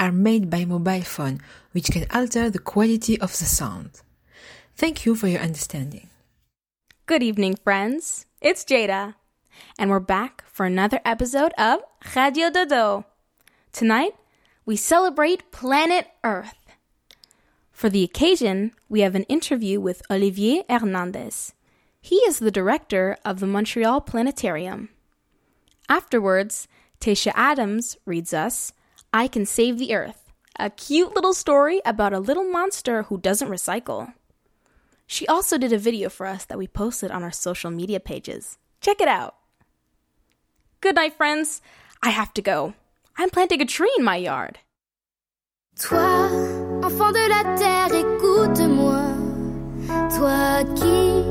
are made by mobile phone, which can alter the quality of the sound. Thank you for your understanding. Good evening, friends. It's Jada, and we're back for another episode of Radio Dodo. Tonight, we celebrate planet Earth. For the occasion, we have an interview with Olivier Hernandez. He is the director of the Montreal Planetarium. Afterwards, Tasha Adams reads us I Can Save the Earth, a cute little story about a little monster who doesn't recycle. She also did a video for us that we posted on our social media pages. Check it out. Good night, friends. I have to go. I'm planting a tree in my yard. Toi, enfant de la terre, écoute-moi. Toi qui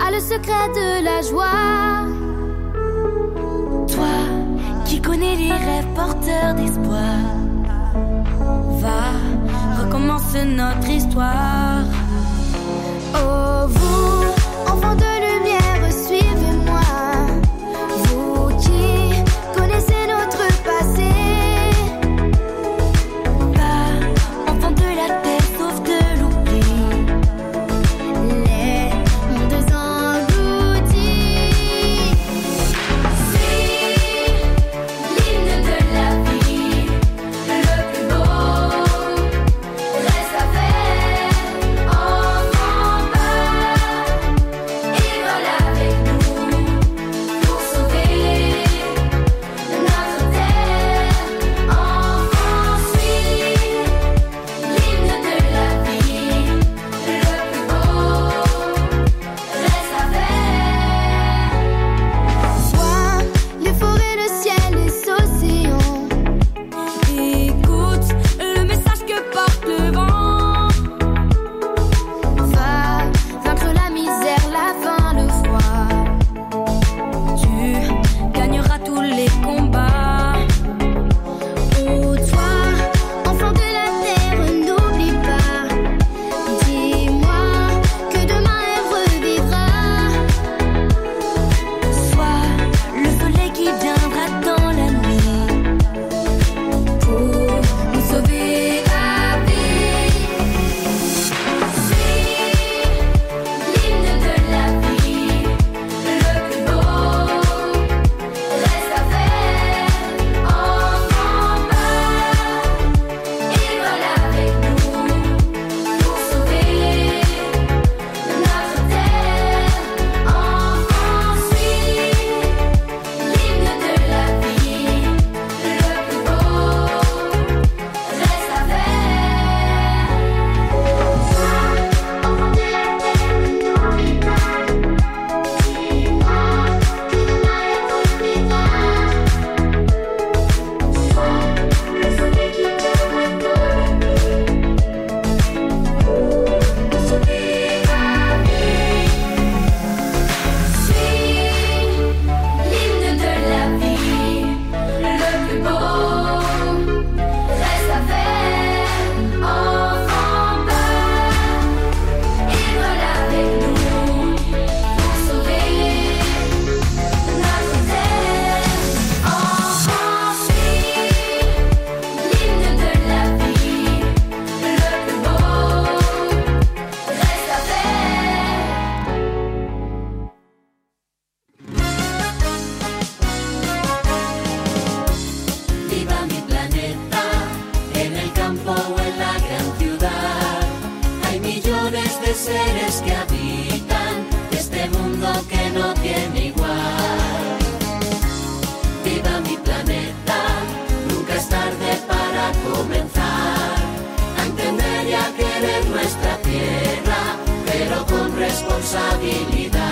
as le secret de la joie. Connais les rêves porteurs d'espoir. Va, recommence notre histoire. Oh, vous, enfants de tener nuestra tierra, pero con responsabilidad.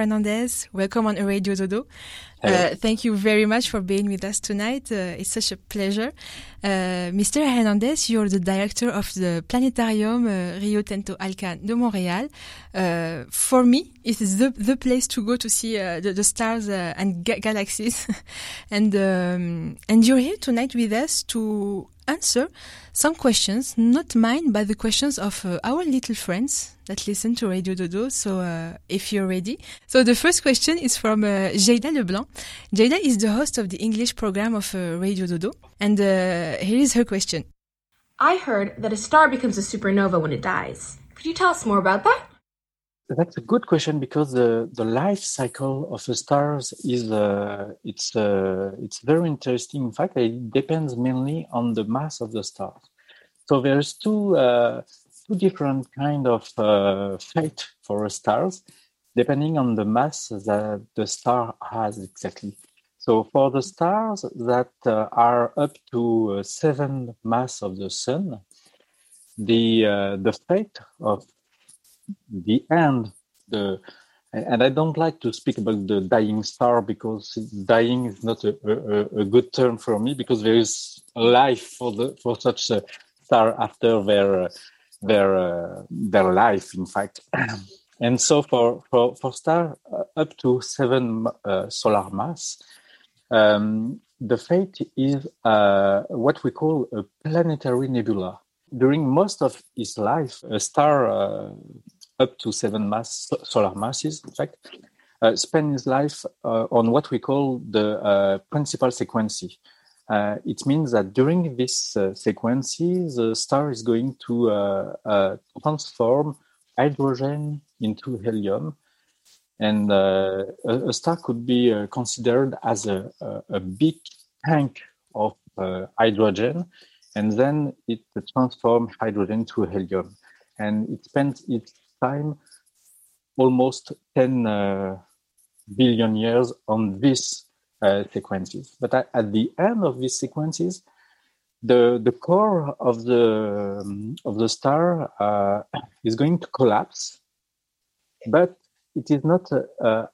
Hernandez. Welcome on Radio Dodo. Uh, thank you very much for being with us tonight. Uh, it's such a pleasure. Uh, Mr. Hernandez, you're the director of the Planetarium uh, Rio Tinto Alcan de Montréal. Uh, for me, it is the, the place to go to see uh, the, the, stars and ga galaxies. and, um, and you're here tonight with us to answer some questions, not mine, but the questions of uh, our little friends that listen to Radio Dodo. So, uh, if you're ready. So, the first question is from uh, Jada Leblanc. Jada is the host of the English program of uh, Radio Dodo. And uh, here is her question. I heard that a star becomes a supernova when it dies. Could you tell us more about that? That's a good question because the, the life cycle of the stars is uh, it's uh, it's very interesting. In fact, it depends mainly on the mass of the stars. So there's two uh, two different kind of uh, fate for stars, depending on the mass that the star has exactly. So for the stars that uh, are up to uh, seven mass of the sun, the the fate of the end the and I don't like to speak about the dying star because dying is not a, a, a, good term for me because there is life for the for such a star after their their uh, their life in fact. And so for for for star uh, up to seven uh, solar mass um, the fate is uh, what we call a planetary nebula. During most of its life a star uh, up to seven mass solar masses, in fact, uh, spend his life uh, on what we call the uh, principal sequence. Uh, it means that during this uh, sequence, the star is going to uh, transform hydrogen into helium. And a, a, star could be considered as a, a, a, big tank of hydrogen, and then it transforms hydrogen to helium. And it spends its time almost 10 uh, billion years on these uh, sequences. But at, at, the end of these sequences, the, the core of the, um, of the star uh, is going to collapse, but it is not uh, uh,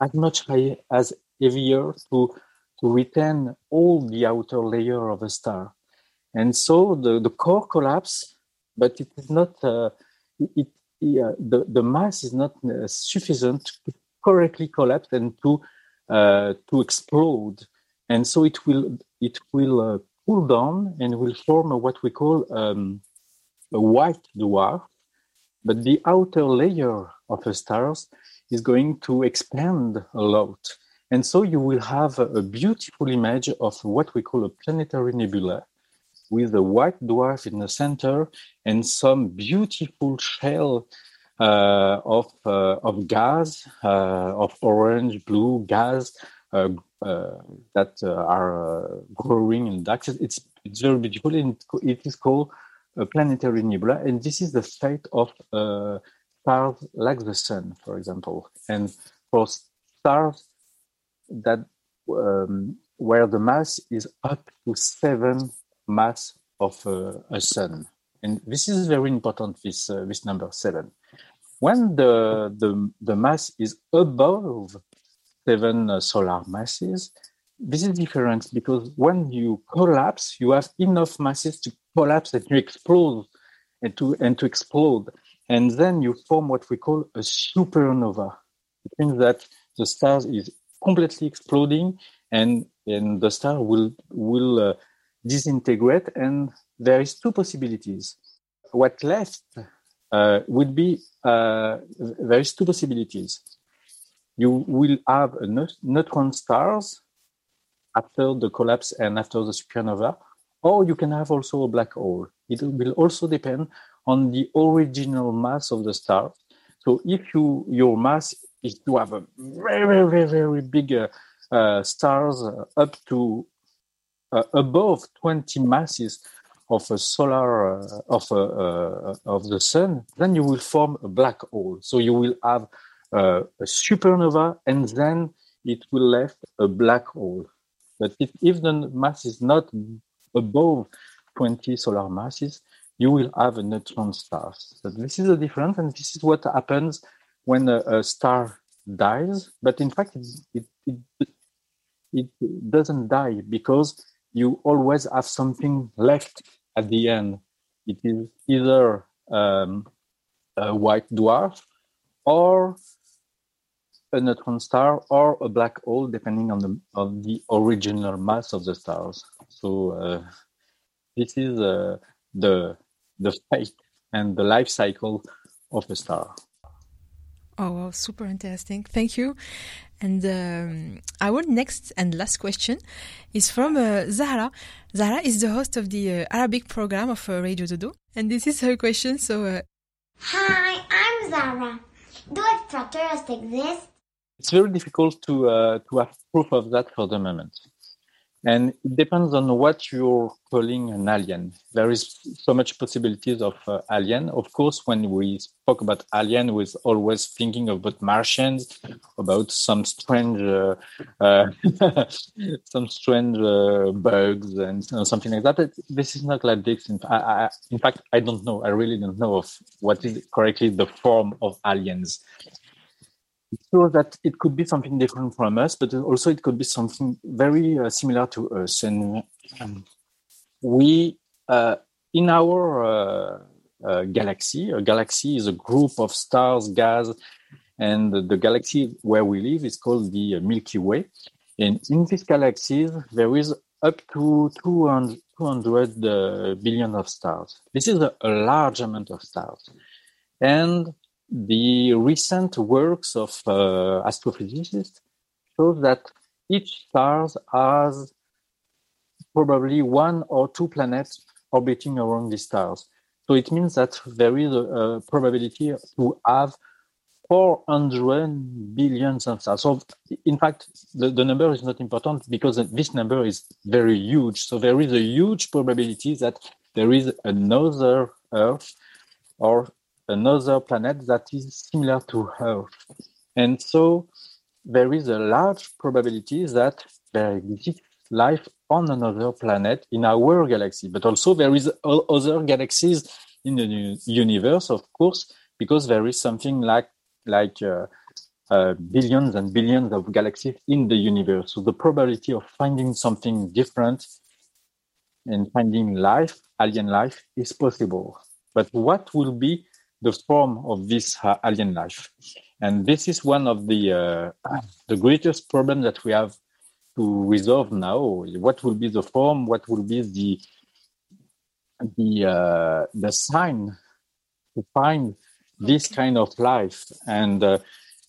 as much high, as heavier to, to retain all the outer layer of a star. And so the, the core collapse, but it is not, uh, it, uh, the, the mass is not uh, sufficient to correctly collapse and to uh, to explode, and so it will it will uh, cool down and will form what we call um, a white dwarf. But the outer layer of the stars is going to expand a lot, and so you will have a, a beautiful image of what we call a planetary nebula with a white dwarf in the center and some beautiful shell uh, of uh, of gas, uh, of orange, blue gas uh, uh, that are growing in dark. It's it's very beautiful, and it is called a planetary nebula, and this is the fate of stars like the sun, for example, and for stars that um, where the mass is up to seven mass of uh, a sun. And this is very important, this, uh, this number seven. When the, the, the mass is above seven uh, solar masses, this is different because when you collapse, you have enough masses to collapse and to explode and to, and to explode. And then you form what we call a supernova. It means that the star is completely exploding and, and the star will, will uh, disintegrate and there is two possibilities. What left uh, would be uh, there is two possibilities. You will have a neutron stars after the collapse and after the supernova, or you can have also a black hole. It will also depend on the original mass of the star. So if you your mass is to have a very very very big uh, uh, stars up to above 20 masses of a solar uh, of a, uh, of the sun, then you will form a black hole. So you will have uh, a supernova, and then it will left a black hole. But if, if the mass is not above 20 solar masses, you will have a neutron star. So this is the difference, and this is what happens when a, a star dies. But in fact, it, it, it, it doesn't die because you always have something left at the end. It is either um, a white dwarf or a neutron star or a black hole, depending on the on the original mass of the stars. So uh, this is uh, the the fate and the life cycle of a star. Oh, wow, super interesting. Thank you. And um, our next and last question is from uh, Zahra. Zahra is the host of the uh, Arabic program of uh, Radio Dodo. And this is her question. So, uh, Hi, I'm Zahra. Do extraterrestrials exist? It's very difficult to uh, to have proof of that for the moment. And it depends on what you're calling an alien. There is so much possibilities of uh, alien. Of course, when we spoke about alien, we was always thinking about Martians, about some strange, uh, uh, some strange uh, bugs and something like that. This is not like this. In, I, I, in fact, I don't know. I really don't know of what is correctly the form of aliens sure that it could be something different from us, but also it could be something very uh, similar to us. And um, we, uh, in our uh, uh galaxy, a galaxy is a group of stars, gas, and the, the galaxy where we live is called the Milky Way. And in this galaxy, there is up to 200, 200 uh, billion of stars. This is a, a large amount of stars. And the recent works of uh, astrophysicists show that each star has probably one or two planets orbiting around these stars. So it means that there is a, a probability to have 400 billions of stars. So in fact, the, the number is not important because this number is very huge. So there is a huge probability that there is another Earth or another planet that is similar to Earth. And so there is a large probability that there exists life on another planet in our galaxy, but also there is other galaxies in the universe, of course, because there is something like like uh, uh, billions and billions of galaxies in the universe. So the probability of finding something different and finding life, alien life, is possible. But what will be the form of this uh, alien life. And this is one of the uh, the greatest problems that we have to resolve now. What will be the form? What will be the the uh, the sign to find this kind of life? And uh,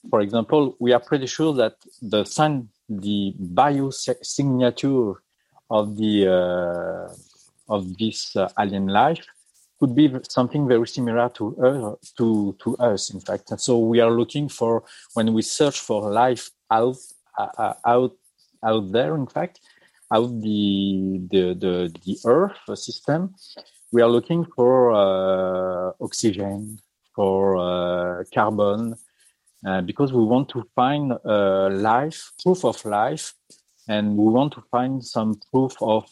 for example, we are pretty sure that the sign, the biosignature of the uh, of this uh, alien life could be something very similar to uh, to to us in fact. And so we are looking for when we search for life out uh, uh, out out there in fact out the the the, the earth system we are looking for uh, oxygen for uh, carbon uh, because we want to find life proof of life and we want to find some proof of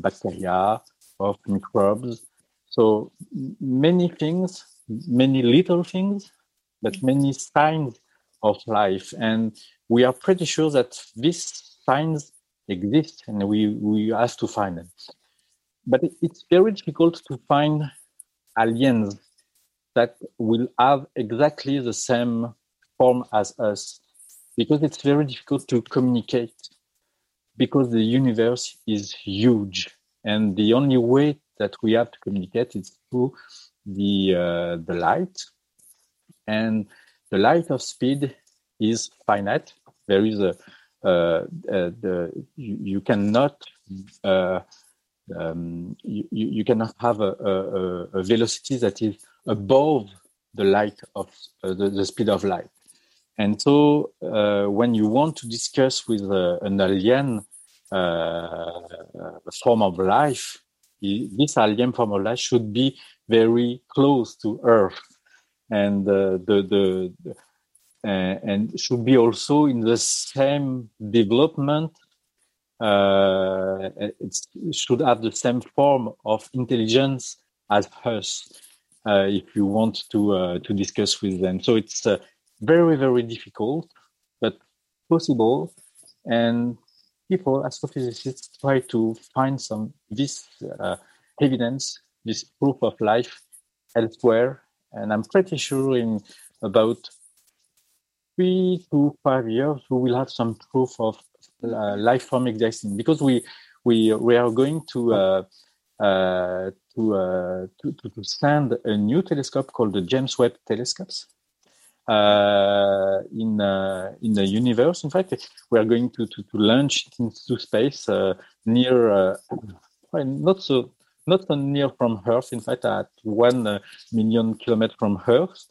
bacteria of microbes so many things, many little things, but many signs of life. And we are pretty sure that these signs exist and we, we have to find them. But it's very difficult to find aliens that will have exactly the same form as us because it's very difficult to communicate because the universe is huge and the only way that we have to communicate is through the uh, the light, and the light of speed is finite. There is a uh, uh, the you, you cannot uh, um, you, you cannot have a, a, a, velocity that is above the light of uh, the, the, speed of light. And so, uh, when you want to discuss with an alien form of life, this alien formula should be very close to Earth, and uh, the the, uh, and should be also in the same development. Uh, it should have the same form of intelligence as us, uh, if you want to to discuss with them. So it's very very difficult, but possible, and people, astrophysicists, try to find some this uh, evidence, this proof of life elsewhere. And I'm pretty sure in about three to five years, we will have some proof of uh, life form existing because we we we are going to uh, uh, to, uh, to, to send a new telescope called the James Webb telescopes uh, in uh, in the universe. In fact, we are going to to, to launch it into space near not so not so near from Earth. In fact, at one million kilometers from Earth.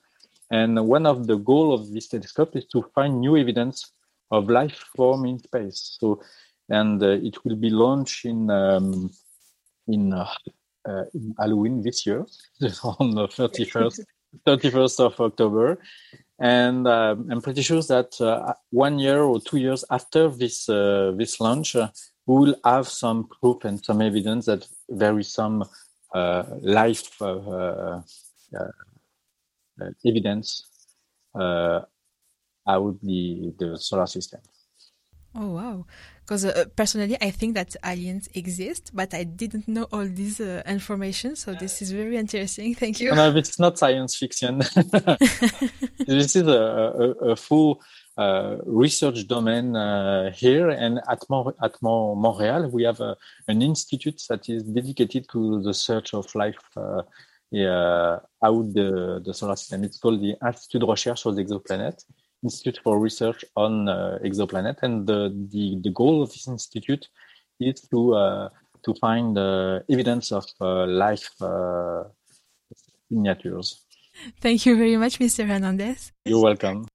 And one of the goal of this telescope is to find new evidence of life form in space. So, and uh, it will be launched in um, in, uh, uh, in Halloween this year on the thirty first. 31st of October. And um, I'm pretty sure that uh, one year or two years after this uh, this launch, uh, we will have some proof and some evidence that there is some life evidence out the the solar system. Oh wow! Because uh, personally, I think that aliens exist, but I didn't know all this uh, information. So this is very interesting. Thank you. No, it's not science fiction. this is a, a, a full uh, research domain uh, here, and at Mo- at Mo- Montreal, we have a, an institute that is dedicated to the search of life. Uh, out the, the solar system. It's called the Institut de Recherche aux Exoplanètes. Institute for Research on uh, Exoplanet, and the, the, the goal of this institute is to uh, to find uh, evidence of uh, life uh, signatures. Thank you very much, Mr. Hernandez. You're welcome.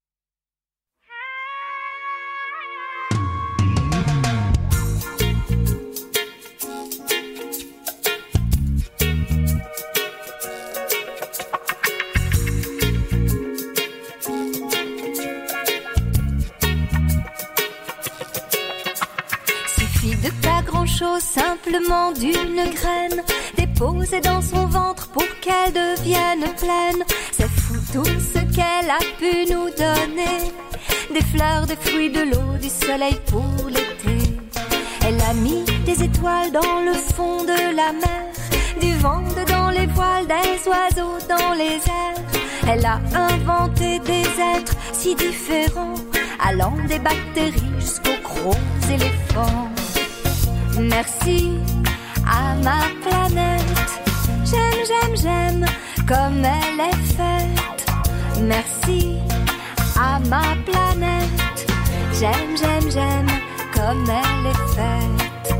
Simplement d'une graine déposée dans son ventre pour qu'elle devienne pleine. C'est fou tout ce qu'elle a pu nous donner. Des fleurs, des fruits, de l'eau, du soleil pour l'été. Elle a mis des étoiles dans le fond de la mer, du vent dans les voiles, des oiseaux dans les airs. Elle a inventé des êtres si différents, allant des bactéries jusqu'aux gros éléphants. Merci à ma planète. J'aime, j'aime, j'aime comme elle est faite. Merci à ma planète. J'aime, j'aime, j'aime comme elle est faite.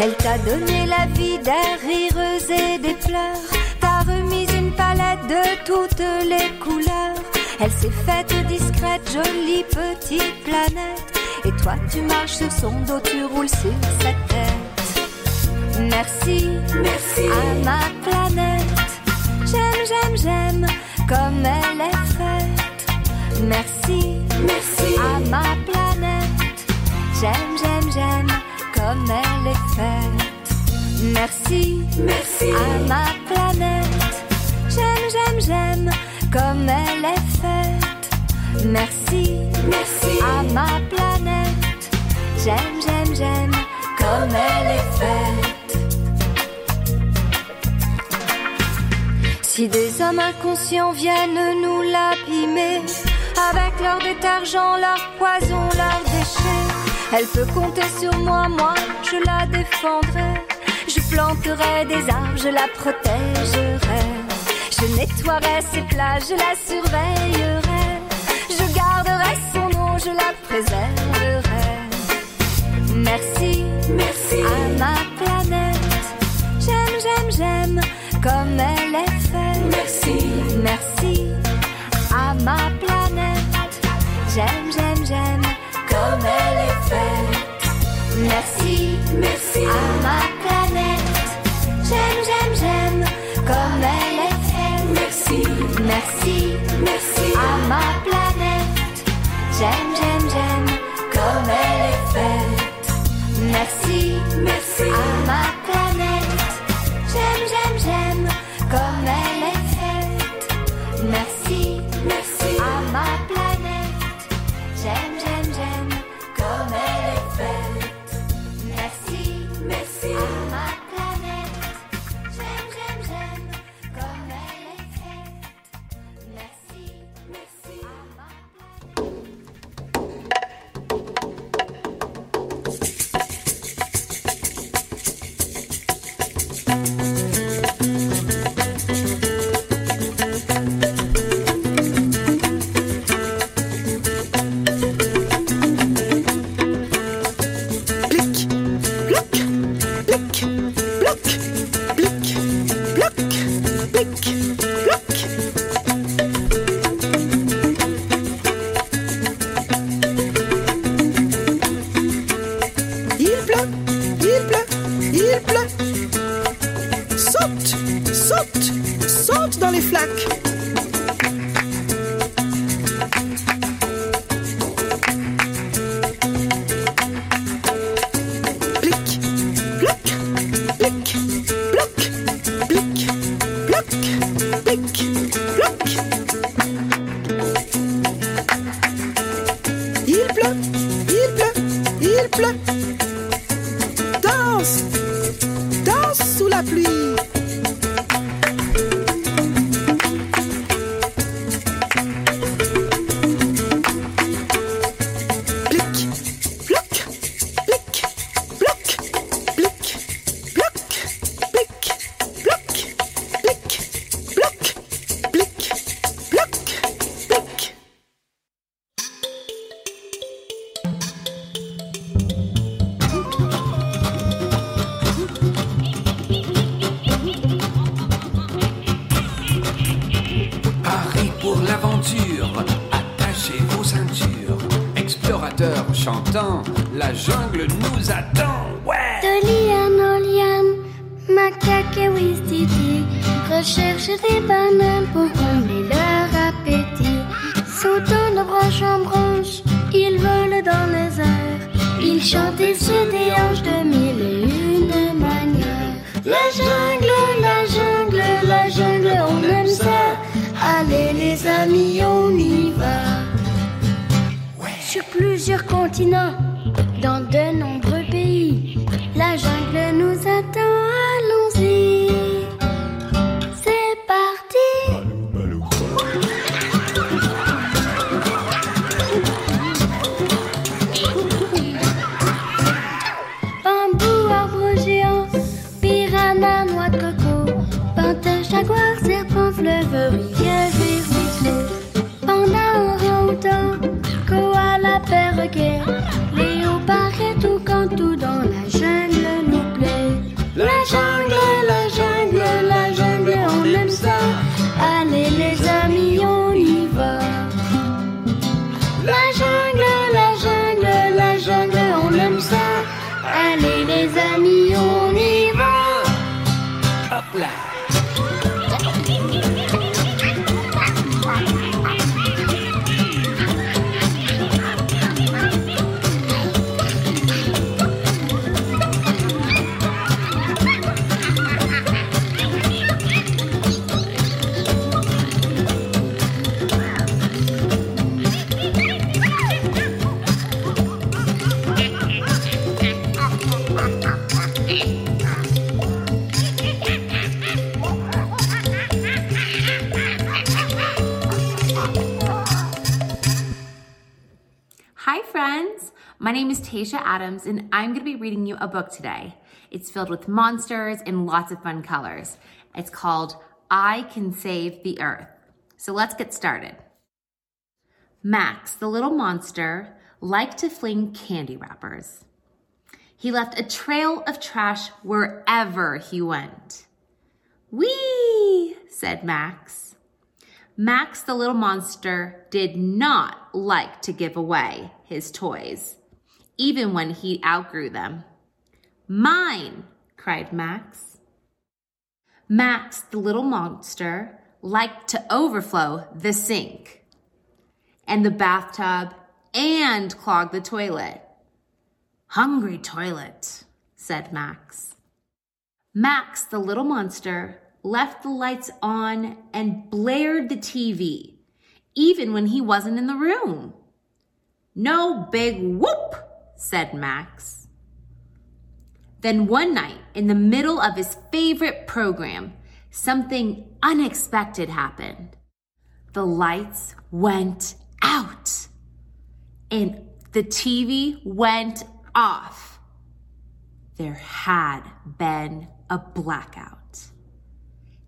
Elle t'a donné la vie des rires et des pleurs. T'a remis une palette de toutes les couleurs. Elle s'est faite discrète, jolie petite planète. Toi, tu marches sur son dos, tu roules sur sa tête. Merci, merci à ma planète. J'aime, j'aime, j'aime comme elle est faite. Merci, merci à ma planète. J'aime, j'aime, j'aime comme elle est faite. Merci, merci à ma planète. J'aime, j'aime, j'aime comme elle est faite. Merci, merci à ma planète. J'aime, j'aime, j'aime comme elle est faite. Si des hommes inconscients viennent nous l'abîmer, avec leur détergent, leur poison, leurs déchets, elle peut compter sur moi, moi, je la défendrai. Je planterai des arbres, je la protégerai. Je nettoierai ses plages, je la surveillerai. Je garderai son nom, je la préserverai. Merci, merci à ma planète. J'aime, j'aime, j'aime comme elle est faite. Merci, merci à ma planète. J'aime, j'aime, j'aime comme elle est faite. Merci, merci à ma planète. J'aime, j'aime, j'aime comme elle est faite. Merci, merci, Adams, and I'm going to be reading you a book today. It's filled with monsters and lots of fun colors. It's called I Can Save the Earth. So let's get started. Max, the little monster, liked to fling candy wrappers. He left a trail of trash wherever he went. Whee! said Max. Max, the little monster, did not like to give away his toys, even when he outgrew them. Mine, cried Max. Max, the little monster, liked to overflow the sink and the bathtub and clog the toilet. Hungry toilet, said Max. Max, the little monster, left the lights on and blared the TV, even when he wasn't in the room. No big whoop, said Max. Then one night, in the middle of his favorite program, something unexpected happened. The lights went out and the TV went off. There had been a blackout.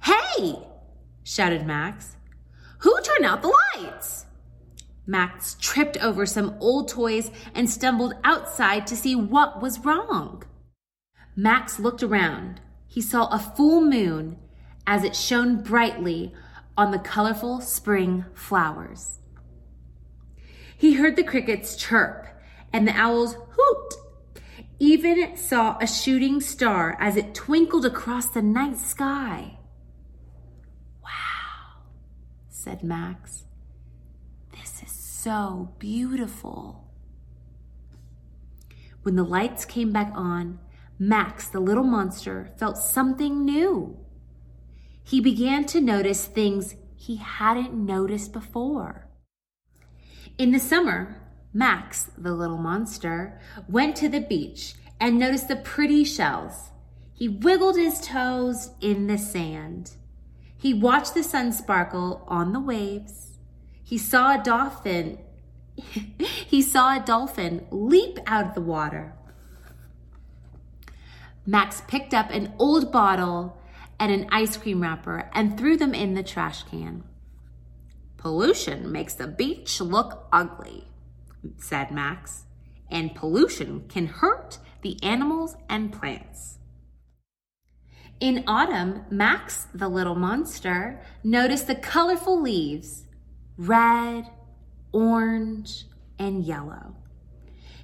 Hey! shouted Max. Who turned out the lights? Max tripped over some old toys and stumbled outside to see what was wrong. Max looked around. He saw a full moon as it shone brightly on the colorful spring flowers. He heard the crickets chirp and the owls hoot, even saw a shooting star as it twinkled across the night sky. Wow, said Max. So beautiful. When the lights came back on, Max, the little monster, felt something new. He began to notice things he hadn't noticed before. In the summer, Max, the little monster, went to the beach and noticed the pretty shells. He wiggled his toes in the sand. He watched the sun sparkle on the waves. He saw a dolphin. he saw a dolphin leap out of the water. Max picked up an old bottle and an ice cream wrapper and threw them in the trash can. Pollution makes the beach look ugly, said Max, and pollution can hurt the animals and plants. In autumn, Max, the little monster, noticed the colorful leaves red, orange, and yellow.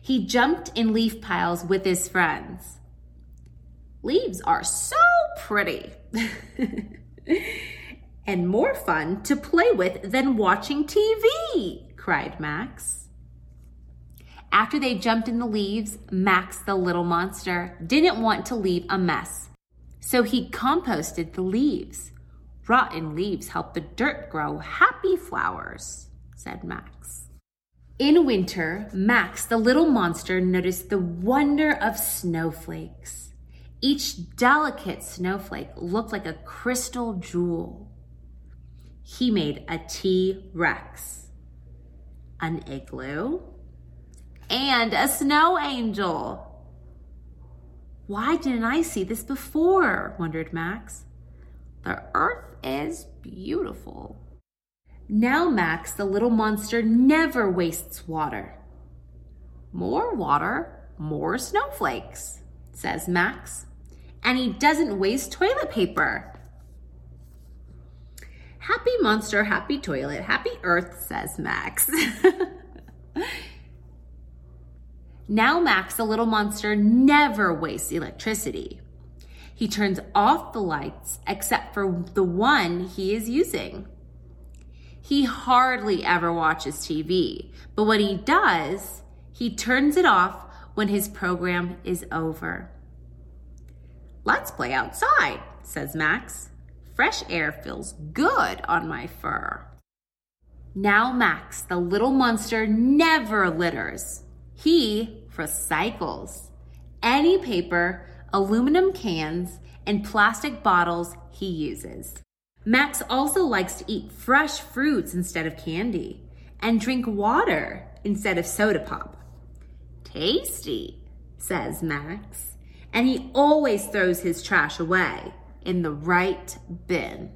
He jumped in leaf piles with his friends. Leaves are so pretty and more fun to play with than watching TV, cried Max. After they jumped in the leaves, Max, the little monster, didn't want to leave a mess. So he composted the leaves. Rotten leaves help the dirt grow happy flowers, said Max. In winter, Max, the little monster, noticed the wonder of snowflakes. Each delicate snowflake looked like a crystal jewel. He made a T Rex, an igloo, and a snow angel. Why didn't I see this before? wondered Max. The earth is beautiful. Now, Max, the little monster, never wastes water. More water, more snowflakes, says Max. And he doesn't waste toilet paper. Happy monster, happy toilet, happy earth, says Max. now, Max, the little monster, never wastes electricity. He turns off the lights except for the one he is using. He hardly ever watches TV, but when he does, he turns it off when his program is over. Let's play outside, says Max. Fresh air feels good on my fur. Now, Max, the little monster, never litters. He recycles any paper, aluminum cans, and plastic bottles he uses. Max also likes to eat fresh fruits instead of candy and drink water instead of soda pop. Tasty, says Max and he always throws his trash away in the right bin.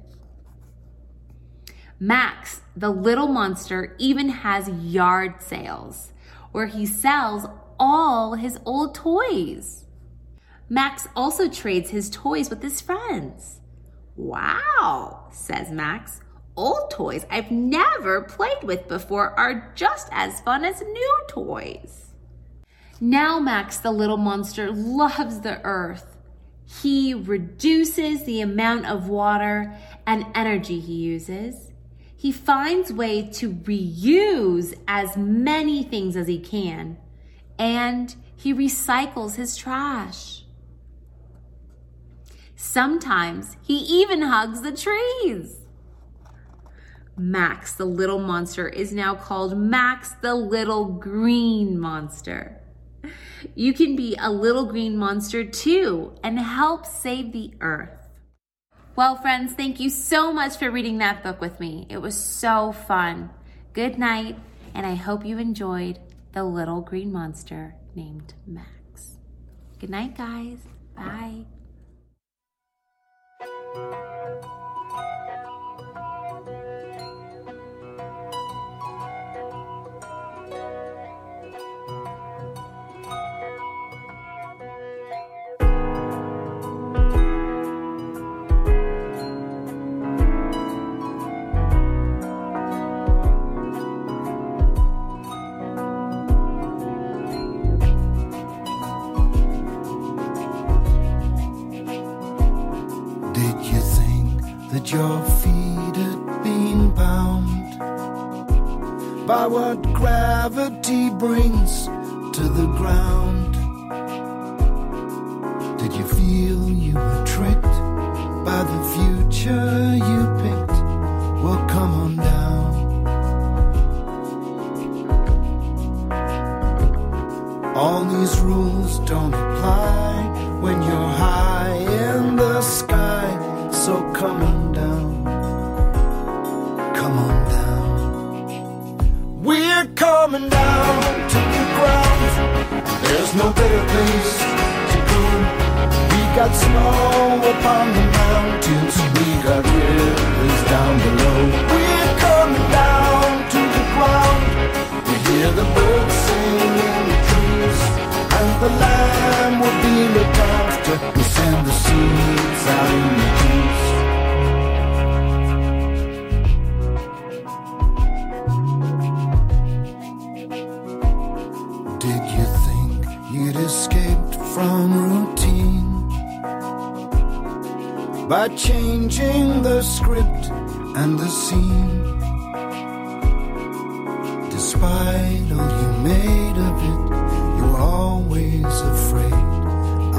Max, the little monster, even has yard sales where he sells all his old toys. Max also trades his toys with his friends. Wow, says Max. Old toys I've never played with before are just as fun as new toys. Now, Max, the little monster, loves the earth. He reduces the amount of water and energy he uses. He finds ways to reuse as many things as he can. And he recycles his trash. Sometimes he even hugs the trees. Max, the little monster, is now called Max, the little green monster. You can be a little green monster too and help save the earth. Well, friends, thank you so much for reading that book with me. It was so fun. Good night, and I hope you enjoyed The Little Green Monster Named Max. Good night, guys. Bye. By gravity brings to the ground. Despite all you made of it, you were always afraid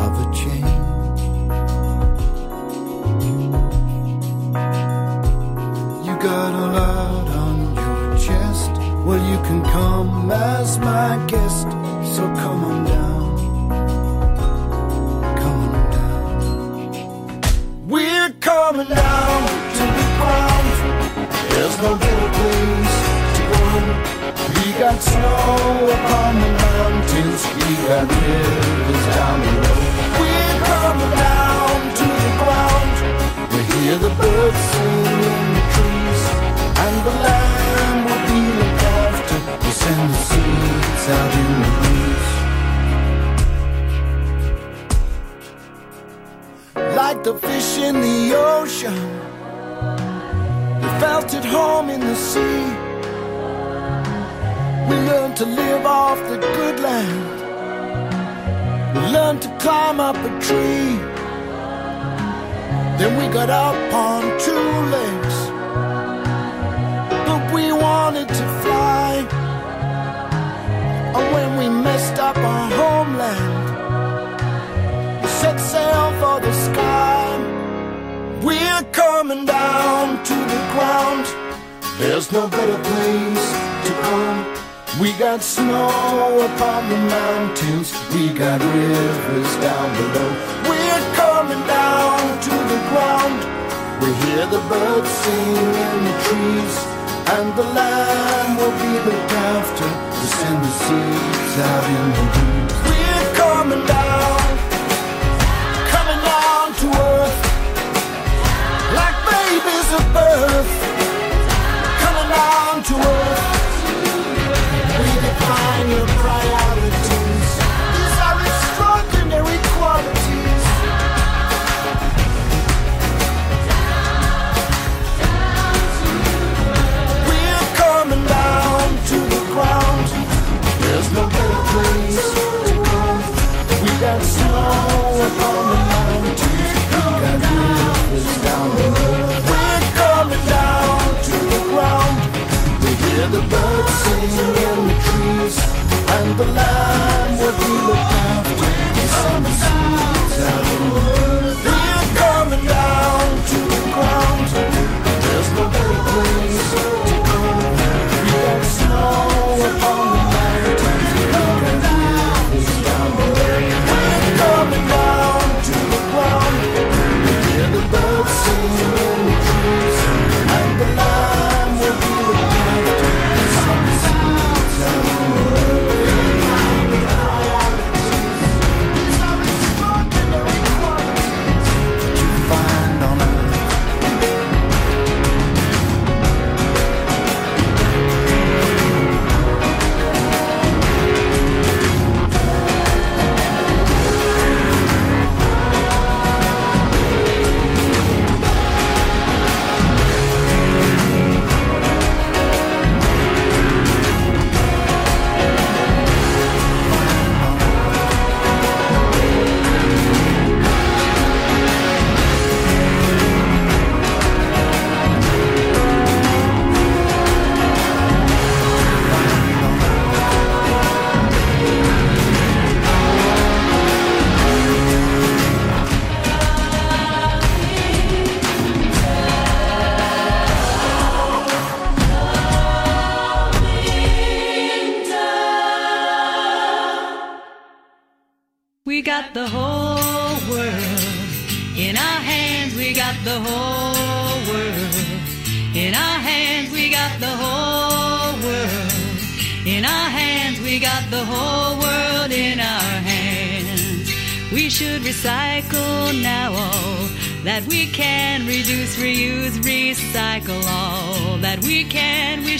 of a change. You got a lot on your chest. Well, you can come as my guest, so come on down. Come on down. We're coming down to the ground. There's no got snow upon the mountains. We got rivers down below. We're coming down to the ground. We hear the birds sing in the trees, and the land will be looked after. We send the seeds out in the breeze. Like the fish in the ocean, we felt at home in the sea. We learned to live off the good land. We learned to climb up a tree. Then we got up on two legs. But we wanted to fly. And when we messed up our homeland, we set sail for the sky. We're coming down to the ground. There's no better place to go. We got snow upon the mountains. We got rivers down below. We're coming down to the ground. We hear the birds sing in the trees. And the land will be looked after. We send the seeds out in the breeze. We're coming down. The land will be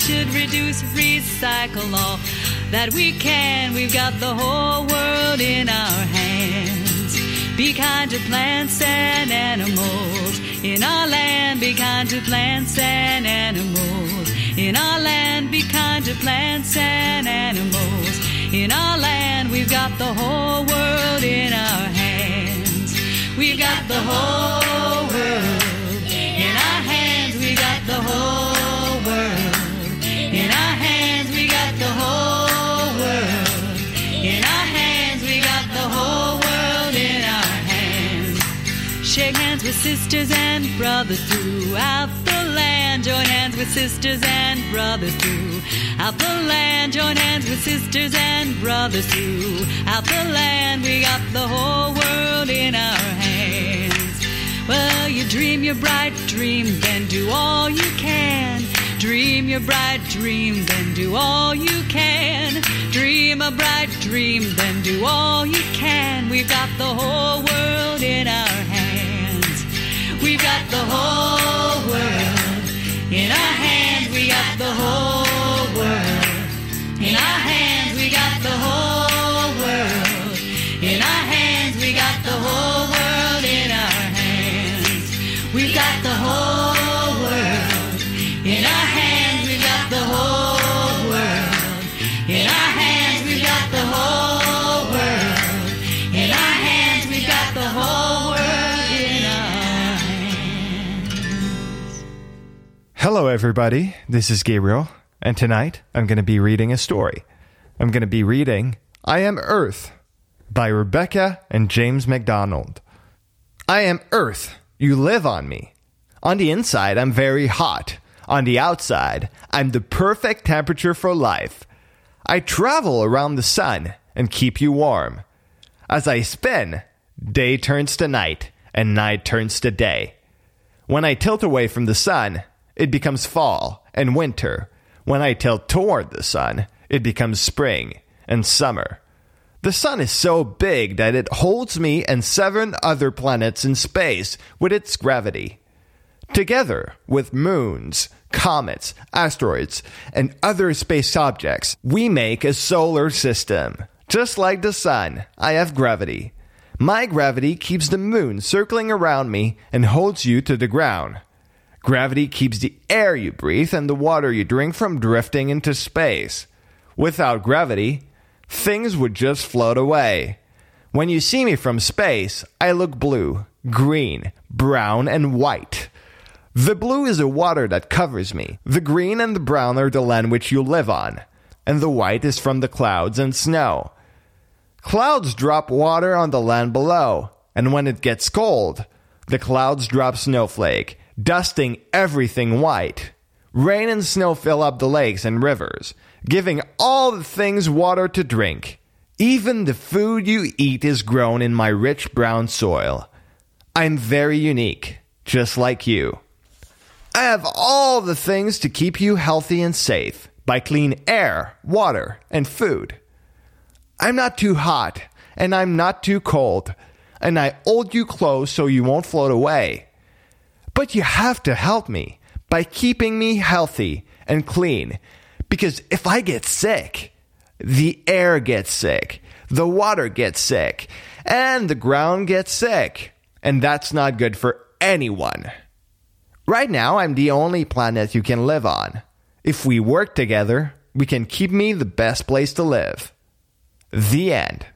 should reduce, recycle all that we can. We've got the whole world in our hands. Be kind to plants and animals. In our land, be kind to plants and animals. In our land, be kind to plants and animals. In our land, we've got the whole world in our hands. We've got the whole Shake sisters and brothers throughout the land. Join hands with sisters and brothers throughout the land. Join hands with sisters and brothers throughout the land. We got the whole world in our hands. Well, you dream your bright dream, then do all you can. Dream your bright dream, then do all you can. Dream a bright dream, then do all you can. We've got the whole world in our hands. Got the whole world in our hands. We got the whole world in our hands. We got the whole Hello, everybody. This is Gabriel, and tonight I'm going to be reading a story. I'm going to be reading I Am Earth by Rebecca and James MacDonald. I am Earth. You live on me. On the inside, I'm very hot. On the outside, I'm the perfect temperature for life. I travel around the sun and keep you warm. As I spin, day turns to night and night turns to day. When I tilt away from the sun, it becomes fall and winter. When I tilt toward the sun, it becomes spring and summer. The sun is so big that it holds me and seven other planets in space with its gravity. Together with moons, comets, asteroids, and other space objects, we make a solar system. Just like the sun, I have gravity. My gravity keeps the moon circling around me and holds you to the ground. Gravity keeps the air you breathe and the water you drink from drifting into space. Without gravity, things would just float away. When you see me from space, I look blue, green, brown, and white. The blue is the water that covers me. The green and the brown are the land which you live on. And the white is from the clouds and snow. Clouds drop water on the land below, and when it gets cold, the clouds drop snowflake, dusting everything white. Rain and snow fill up the lakes and rivers, giving all the things water to drink. Even the food you eat is grown in my rich brown soil. I'm very unique, just like you. I have all the things to keep you healthy and safe by clean air, water, and food. I'm not too hot, and I'm not too cold, and I hold you close so you won't float away. But you have to help me by keeping me healthy and clean, because if I get sick, the air gets sick, the water gets sick, and the ground gets sick, and that's not good for anyone. Right now, I'm the only planet you can live on. If we work together, we can keep me the best place to live. The end.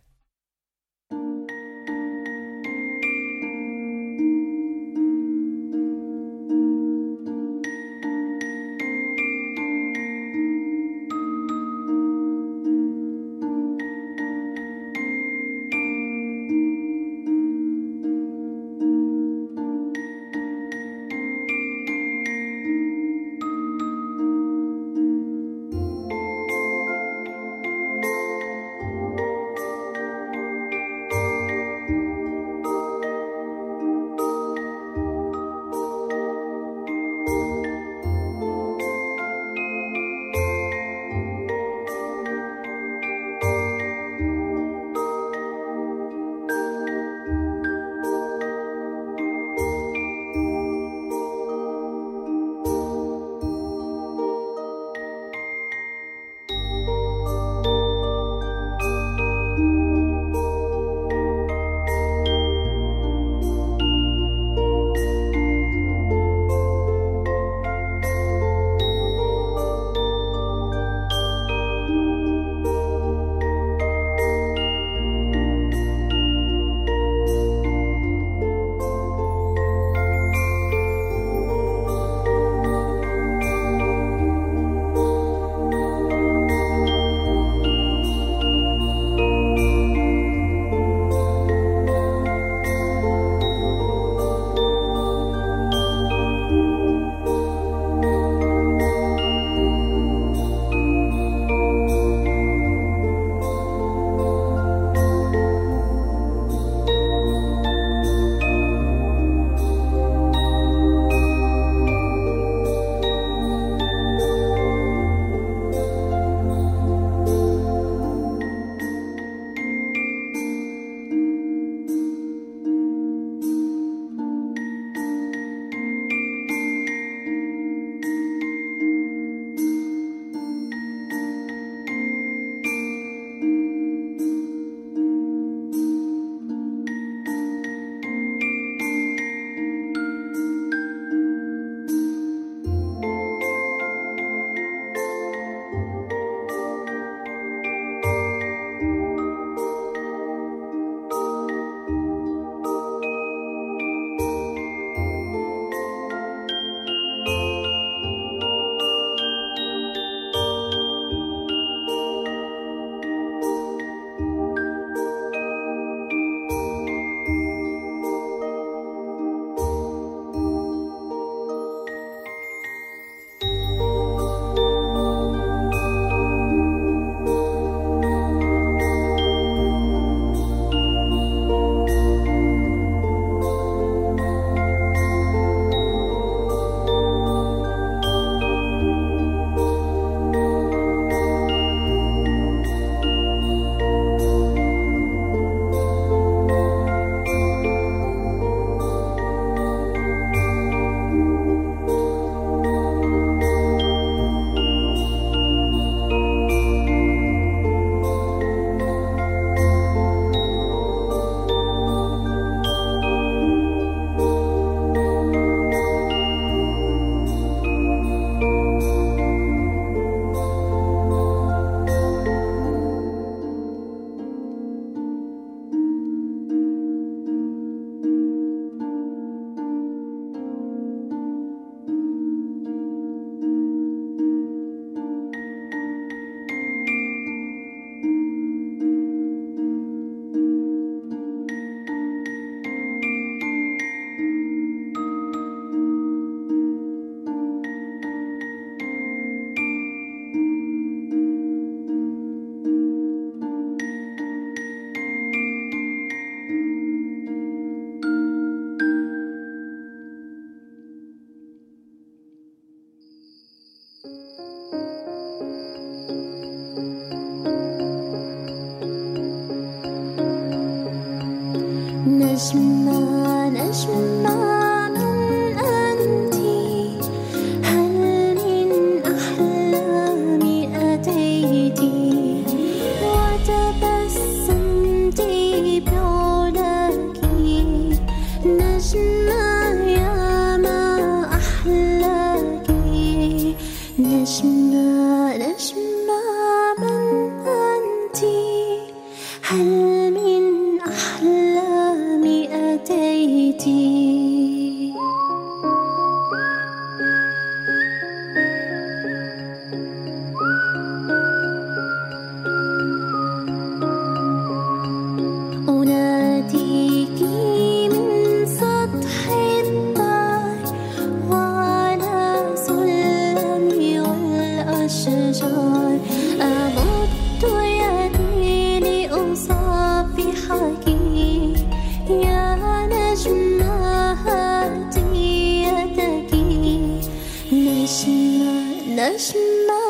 tonight.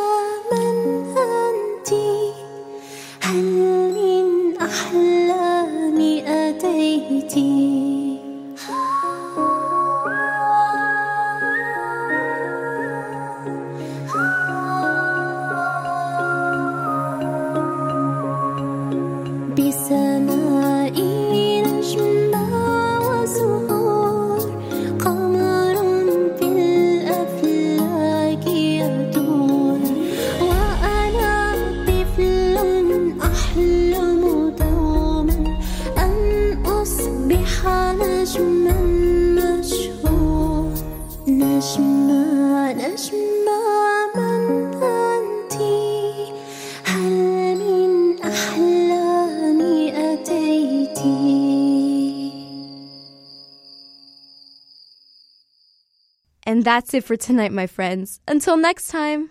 That's it for tonight, my friends. Until next time.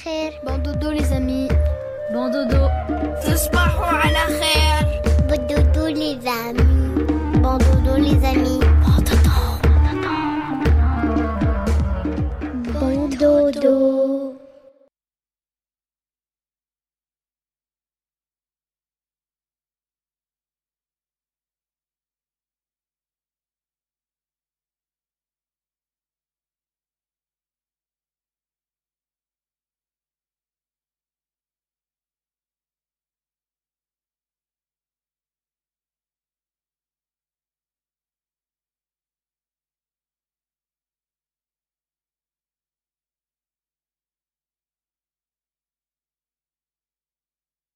خير.